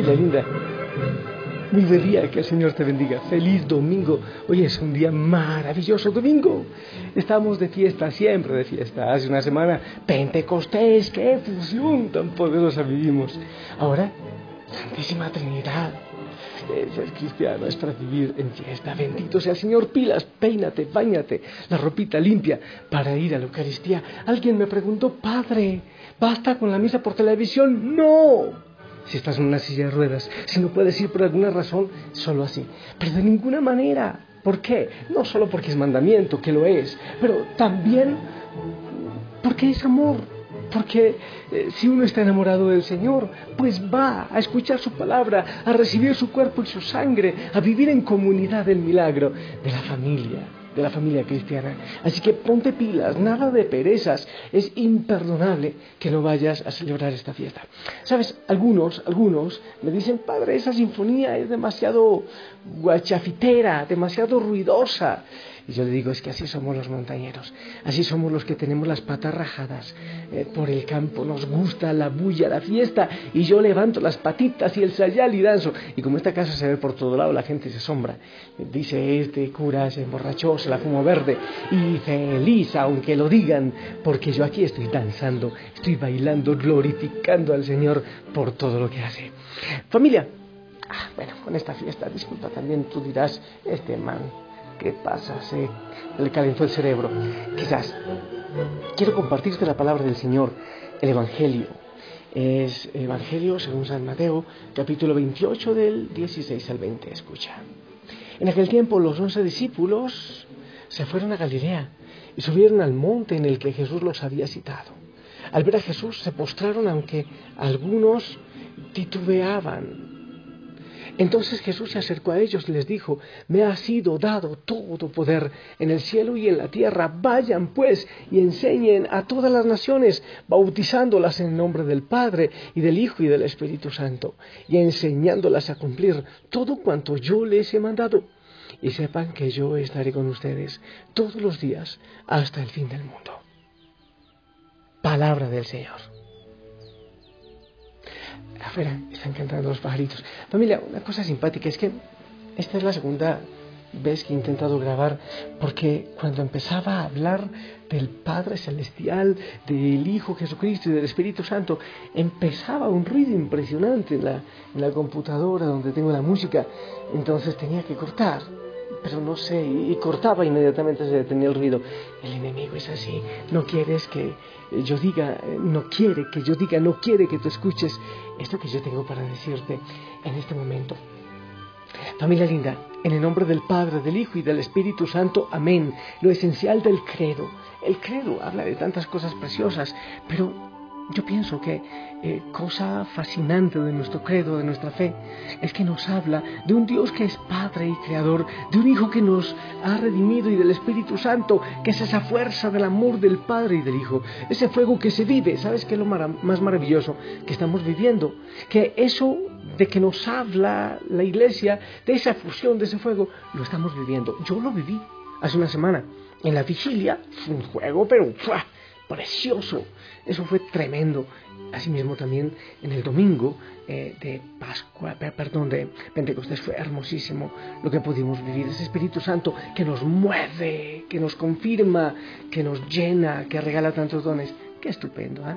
Familia linda, muy buen día, que el Señor te bendiga. Feliz domingo. Hoy es un día maravilloso, domingo. Estamos de fiesta, siempre de fiesta. Hace una semana, Pentecostés, qué fusión tan poderosa vivimos. Ahora, Santísima Trinidad. Ser cristiano es para vivir en fiesta. Bendito sea el Señor. Pilas, peínate, bañate, la ropita limpia para ir a la Eucaristía. Alguien me preguntó, Padre, ¿basta con la misa por televisión? No si estás en una silla de ruedas, si no puedes ir por alguna razón, solo así. Pero de ninguna manera. ¿Por qué? No solo porque es mandamiento, que lo es, pero también porque es amor. Porque eh, si uno está enamorado del Señor, pues va a escuchar su palabra, a recibir su cuerpo y su sangre, a vivir en comunidad del milagro de la familia de la familia cristiana. Así que ponte pilas, nada de perezas. Es imperdonable que no vayas a celebrar esta fiesta. Sabes, algunos, algunos me dicen, padre, esa sinfonía es demasiado guachafitera, demasiado ruidosa. Y yo le digo, es que así somos los montañeros, así somos los que tenemos las patas rajadas eh, por el campo, nos gusta la bulla, la fiesta, y yo levanto las patitas y el sayal y danzo. Y como esta casa se ve por todo lado, la gente se asombra. Dice, este cura se emborrachó, se la fumo verde, y feliz, aunque lo digan, porque yo aquí estoy danzando, estoy bailando, glorificando al Señor por todo lo que hace. Familia, ah, bueno, con esta fiesta, disculpa también, tú dirás, este man ¿Qué pasa? Se le calentó el cerebro. Quizás. Quiero compartirte la palabra del Señor, el Evangelio. Es Evangelio según San Mateo, capítulo 28 del 16 al 20. Escucha. En aquel tiempo los once discípulos se fueron a Galilea y subieron al monte en el que Jesús los había citado. Al ver a Jesús se postraron aunque algunos titubeaban entonces Jesús se acercó a ellos y les dijo, me ha sido dado todo poder en el cielo y en la tierra. Vayan pues y enseñen a todas las naciones, bautizándolas en el nombre del Padre y del Hijo y del Espíritu Santo, y enseñándolas a cumplir todo cuanto yo les he mandado. Y sepan que yo estaré con ustedes todos los días hasta el fin del mundo. Palabra del Señor afuera están cantando los pajaritos. Familia, una cosa simpática es que esta es la segunda vez que he intentado grabar porque cuando empezaba a hablar del Padre Celestial, del Hijo Jesucristo y del Espíritu Santo, empezaba un ruido impresionante en la, en la computadora donde tengo la música, entonces tenía que cortar pero no sé, y cortaba inmediatamente se detenía el ruido. El enemigo es así, no quieres que yo diga, no quiere que yo diga, no quiere que tú escuches esto que yo tengo para decirte en este momento. Familia linda, en el nombre del Padre, del Hijo y del Espíritu Santo, amén. Lo esencial del credo. El credo habla de tantas cosas preciosas, pero yo pienso que eh, cosa fascinante de nuestro credo, de nuestra fe, es que nos habla de un Dios que es Padre y Creador, de un Hijo que nos ha redimido y del Espíritu Santo, que es esa fuerza del amor del Padre y del Hijo, ese fuego que se vive. ¿Sabes qué es lo más maravilloso que estamos viviendo? Que eso de que nos habla la Iglesia, de esa fusión, de ese fuego, lo estamos viviendo. Yo lo viví hace una semana. En la vigilia fue un juego, pero precioso. Eso fue tremendo. Asimismo también en el domingo eh, de Pascua, perdón, de Pentecostés fue hermosísimo lo que pudimos vivir. Ese Espíritu Santo que nos mueve, que nos confirma, que nos llena, que regala tantos dones. Qué estupendo, ¿eh?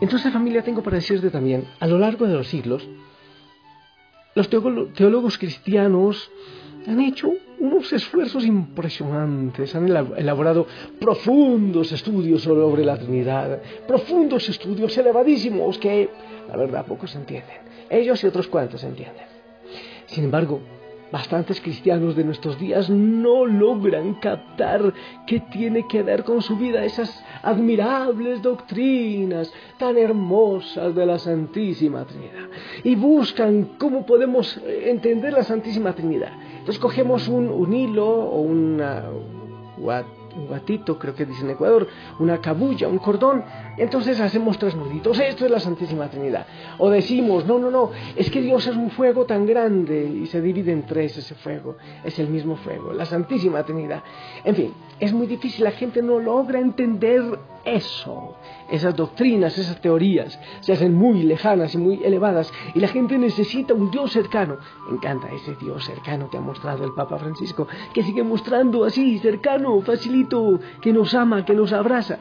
Entonces familia tengo para decirte también, a lo largo de los siglos, los teólogos cristianos han hecho unos esfuerzos impresionantes, han elaborado profundos estudios sobre la Trinidad, profundos estudios elevadísimos que, la verdad, pocos entienden. Ellos y otros cuantos entienden. Sin embargo, bastantes cristianos de nuestros días no logran captar qué tiene que ver con su vida esas admirables doctrinas tan hermosas de la Santísima Trinidad. Y buscan cómo podemos entender la Santísima Trinidad. Entonces cogemos un, hilo o una, un gatito, creo que dice en Ecuador, una cabulla, un cordón, entonces hacemos tres nuditos, esto es la Santísima Trinidad. O decimos, no, no, no, es que Dios es un fuego tan grande y se divide en tres ese fuego, es el mismo fuego, la Santísima Trinidad. En fin, es muy difícil, la gente no logra entender eso, esas doctrinas, esas teorías se hacen muy lejanas y muy elevadas y la gente necesita un Dios cercano. Me encanta ese Dios cercano que ha mostrado el Papa Francisco, que sigue mostrando así, cercano, que nos ama, que nos abraza.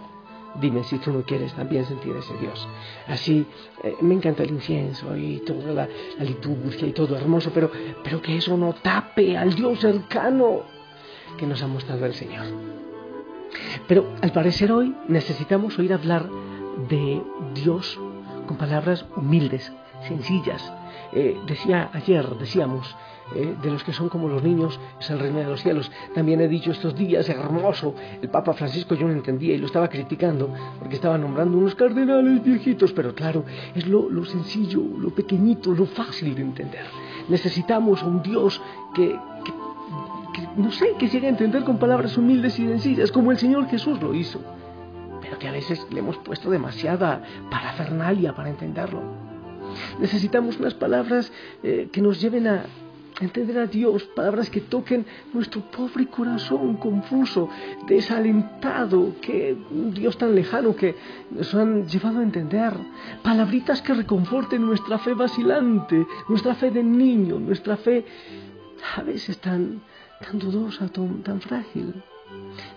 Dime si tú no quieres también sentir ese Dios. Así, eh, me encanta el incienso y toda la, la, liturgia y todo hermoso, pero, pero que eso no tape al Dios cercano que nos ha mostrado el Señor. Pero al parecer hoy necesitamos oír hablar de Dios con palabras humildes, sencillas. Eh, decía ayer, decíamos, eh, de los que son como los niños es el reino de los cielos. También he dicho estos días, hermoso, el Papa Francisco yo no entendía y lo estaba criticando porque estaba nombrando unos cardenales viejitos, pero claro, es lo, sencillo, lo pequeñito, lo fácil de entender. Necesitamos a un Dios que no sé, que se haga entender con palabras humildes y sencillas, como el Señor Jesús lo hizo, pero que a veces le hemos puesto demasiada parafernalia para entenderlo. Necesitamos unas palabras eh, que nos lleven a entender a Dios, palabras que toquen nuestro pobre corazón confuso, desalentado, que un Dios tan lejano que nos han llevado a entender, palabritas que reconforten nuestra fe vacilante, nuestra fe de niño, nuestra fe a veces tan tan dudosa, tan, frágil.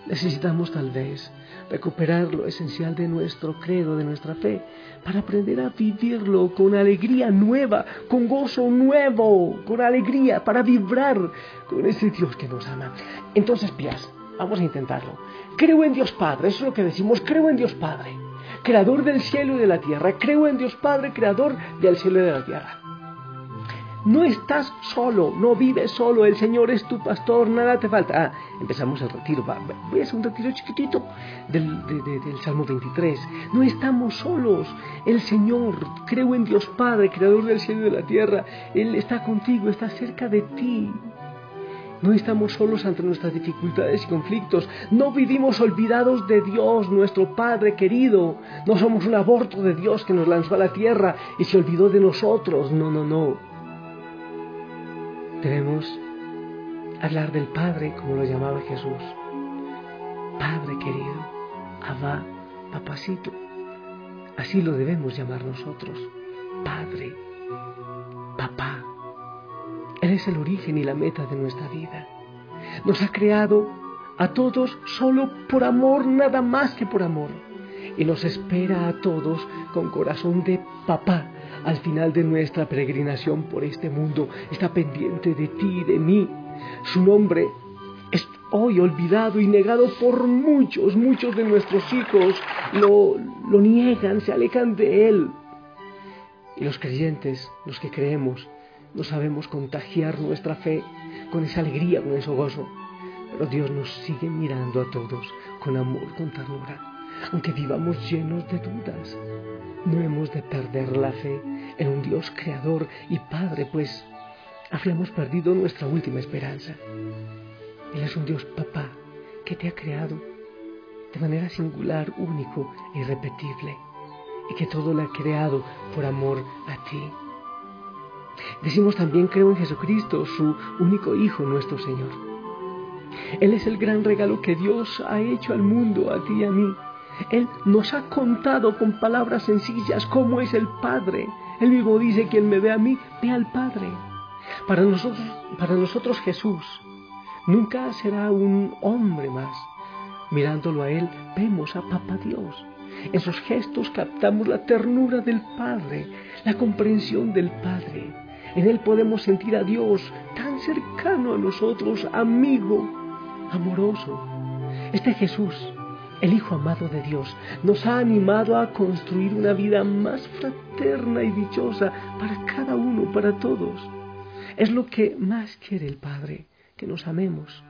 Necesitamos tal vez recuperar lo esencial de nuestro credo, de nuestra fe, para aprender a vivirlo con alegría nueva, con gozo nuevo, con alegría, para vibrar con ese Dios que nos ama. Entonces, Pias, vamos a intentarlo. Creo en Dios Padre, eso es lo que decimos, creo en Dios Padre, creador del cielo y de la tierra, creo en Dios Padre, creador del cielo y de la tierra. No estás solo, no vives solo, el Señor es tu pastor, nada te falta. Ah, empezamos el retiro, voy a hacer un retiro chiquitito del, del Salmo 23. No estamos solos, el Señor, creo en Dios Padre, creador del cielo y de la tierra, Él está contigo, está cerca de ti. No estamos solos ante nuestras dificultades y conflictos. No vivimos olvidados de Dios, nuestro Padre querido. No somos un aborto de Dios que nos lanzó a la tierra y se olvidó de nosotros. No, no, no. Debemos hablar del Padre como lo llamaba Jesús. Padre querido, Abba, papacito. Así lo debemos llamar nosotros. Padre, papá. Él es el origen y la meta de nuestra vida. Nos ha creado a todos solo por amor, nada más que por amor. Y nos espera a todos con corazón de papá al final de nuestra peregrinación por este mundo, está pendiente de ti y de mí. Su nombre es hoy olvidado y negado por muchos, muchos de nuestros hijos. Lo, lo niegan, se alejan de él. Y los creyentes, los que creemos, no sabemos contagiar nuestra fe con esa alegría, con ese gozo. Pero Dios nos sigue mirando a todos con amor, con ternura, aunque vivamos llenos de dudas. No hemos de perder la fe en un Dios creador y Padre, pues habíamos perdido nuestra última esperanza. Él es un Dios papá que te ha creado de manera singular, único e irrepetible, y que todo lo ha creado por amor a ti. Decimos también creo en Jesucristo, su único Hijo, nuestro Señor. Él es el gran regalo que Dios ha hecho al mundo, a ti y a mí. Él nos ha contado con palabras sencillas cómo es el Padre. Él mismo dice, quien me ve a mí, ve al Padre. Para nosotros, para nosotros Jesús nunca será un hombre más. Mirándolo a Él, vemos a Papá Dios. En sus gestos captamos la ternura del Padre, la comprensión del Padre. En Él podemos sentir a Dios tan cercano a nosotros, amigo, amoroso. Este Jesús el Hijo amado de Dios nos ha animado a construir una vida más fraterna y dichosa para cada uno, para todos. Es lo que más quiere el Padre, que nos amemos.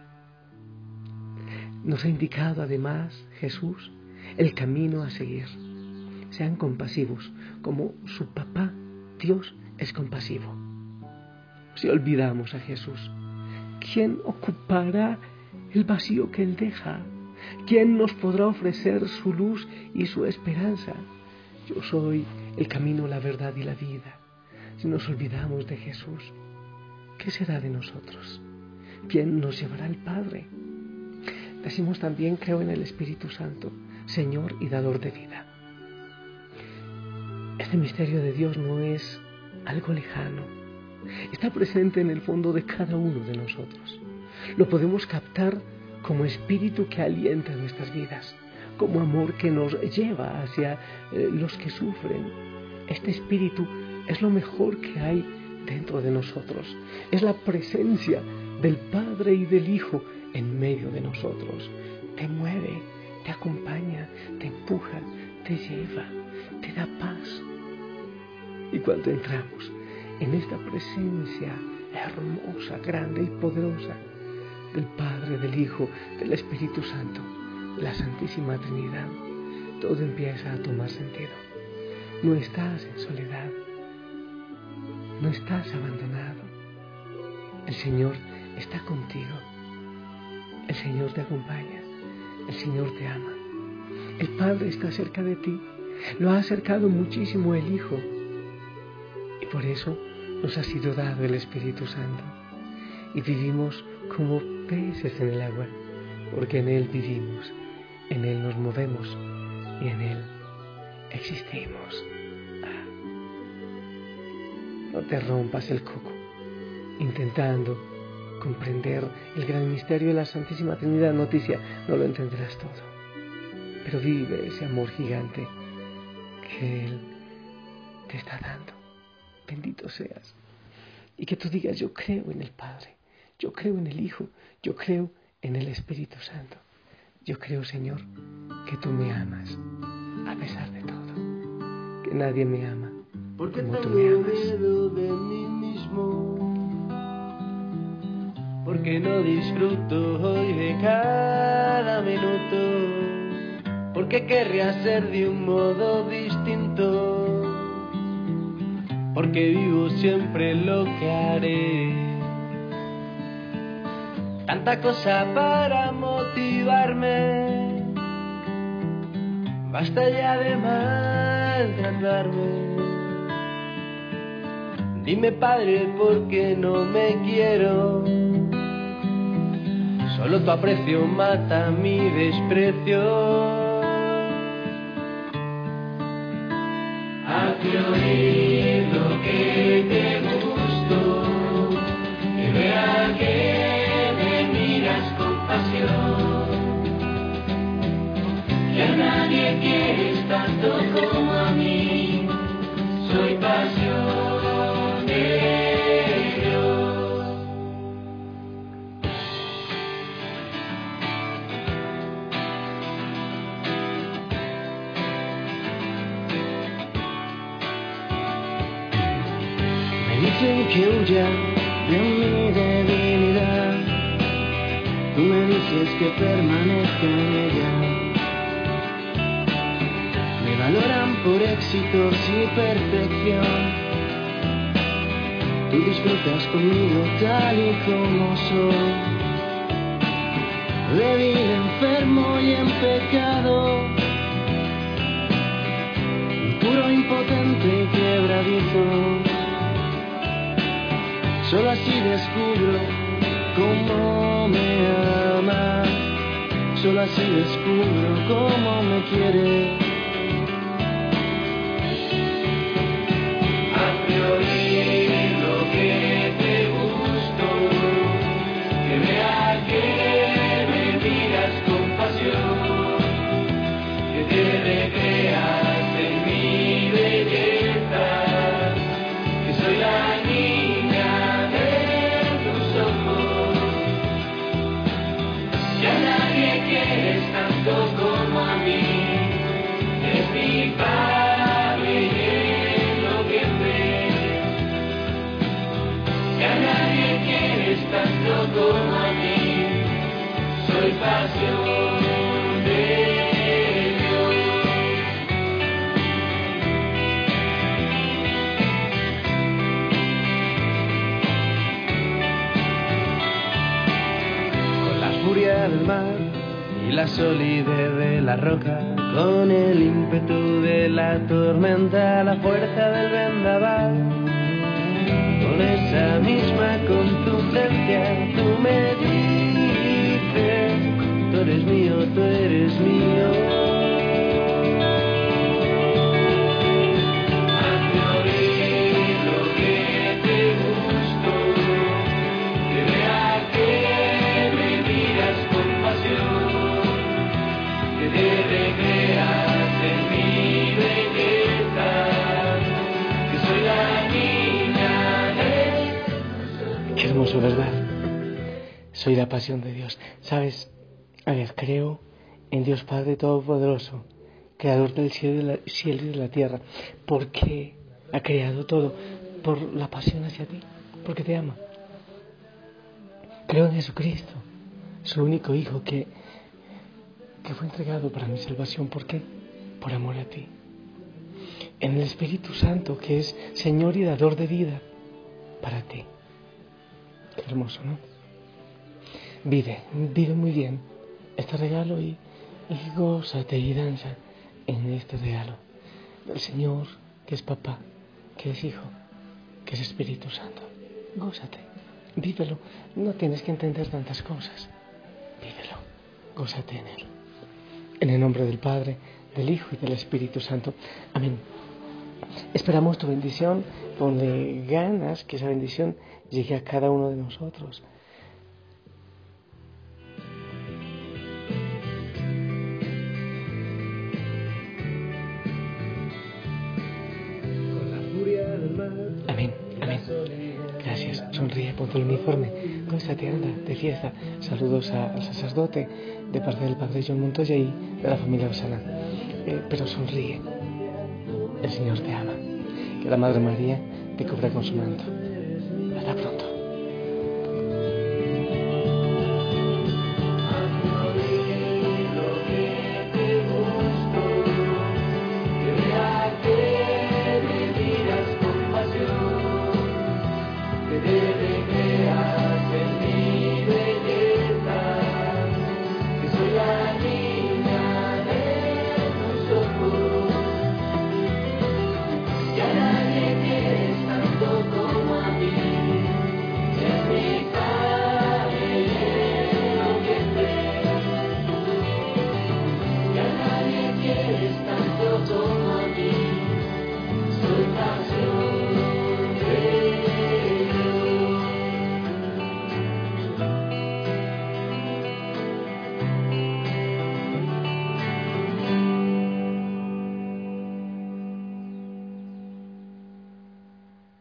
Nos ha indicado además Jesús el camino a seguir. Sean compasivos, como su papá, Dios, es compasivo. Si olvidamos a Jesús, ¿quién ocupará el vacío que Él deja? ¿Quién nos podrá ofrecer su luz y su esperanza? Yo soy el camino, la verdad y la vida. Si nos olvidamos de Jesús, ¿qué será de nosotros? ¿Quién nos llevará al Padre? Decimos también, creo en el Espíritu Santo, Señor y dador de vida. Este misterio de Dios no es algo lejano, está presente en el fondo de cada uno de nosotros. Lo podemos captar como espíritu que alienta nuestras vidas, como amor que nos lleva hacia eh, los que sufren. Este espíritu es lo mejor que hay dentro de nosotros, es la presencia del Padre y del Hijo en medio de nosotros. Te mueve, te acompaña, te empuja, te lleva, te da paz. Y cuando entramos en esta presencia hermosa, grande y poderosa del Padre, del Hijo, del Espíritu Santo, la Santísima Trinidad, todo empieza a tomar sentido. No estás en soledad, no estás abandonado. El Señor está contigo. El Señor te acompaña. El Señor te ama. El Padre está cerca de ti. Lo ha acercado muchísimo el Hijo. Y por eso nos ha sido dado el Espíritu Santo. Y vivimos como peces en el agua, porque en Él vivimos, en Él nos movemos y en Él existimos. Ah. No te rompas el coco intentando comprender el gran misterio de la Santísima Trinidad. Noticia, no lo entenderás todo. Pero vive ese amor gigante que Él te está dando. Bendito seas. Y que tú digas, yo creo en el Padre, yo creo en el Hijo, yo creo en el Espíritu Santo. Yo creo, Señor, que tú me amas a pesar de todo. Que nadie me ama Porque como tú tengo me amas. miedo de mí mismo. Porque no disfruto hoy de cada minuto. Porque querría ser de un modo distinto. Porque vivo siempre lo que haré. Tanta cosa para motivarme. Basta ya de maltratarme. Dime padre por qué no me quiero. Solo tu aprecio mata mi desprecio. A Tú disfrutas conmigo tal y como soy. Débil, enfermo y en pecado. Puro, impotente y quebradizo. Solo así descubro cómo me amas. Solo así descubro cómo me quieres. A solidez de la roca, con el ímpetu de la tormenta, la fuerza del vendaval, con esa misma contundencia tú me dices, tú eres mío, tú eres mío. Pasión de Dios. ¿Sabes? A ver, creo en Dios Padre Todopoderoso, Creador del cielo y, cielo y de la tierra, porque ha creado todo por la pasión hacia ti, porque te ama. Creo en Jesucristo, su único Hijo que, que fue entregado para mi salvación. ¿Por qué? Por amor a ti. En el Espíritu Santo, que es Señor y dador de vida para ti. Qué hermoso, ¿no? Vive, vive muy bien este regalo y, y gózate y danza en este regalo del Señor, que es papá, que es hijo, que es Espíritu Santo. Gózate, vívelo. No tienes que entender tantas cosas. Vívelo, gózate en él. En el nombre del Padre, del Hijo y del Espíritu Santo. Amén. Esperamos tu bendición, ponle ganas que esa bendición llegue a cada uno de nosotros. Anda, de fiesta. Saludos al sacerdote de parte del padre John Montoya y de la familia Osana. Eh, pero sonríe. El Señor te ama. Que la Madre María te cubra con su manto.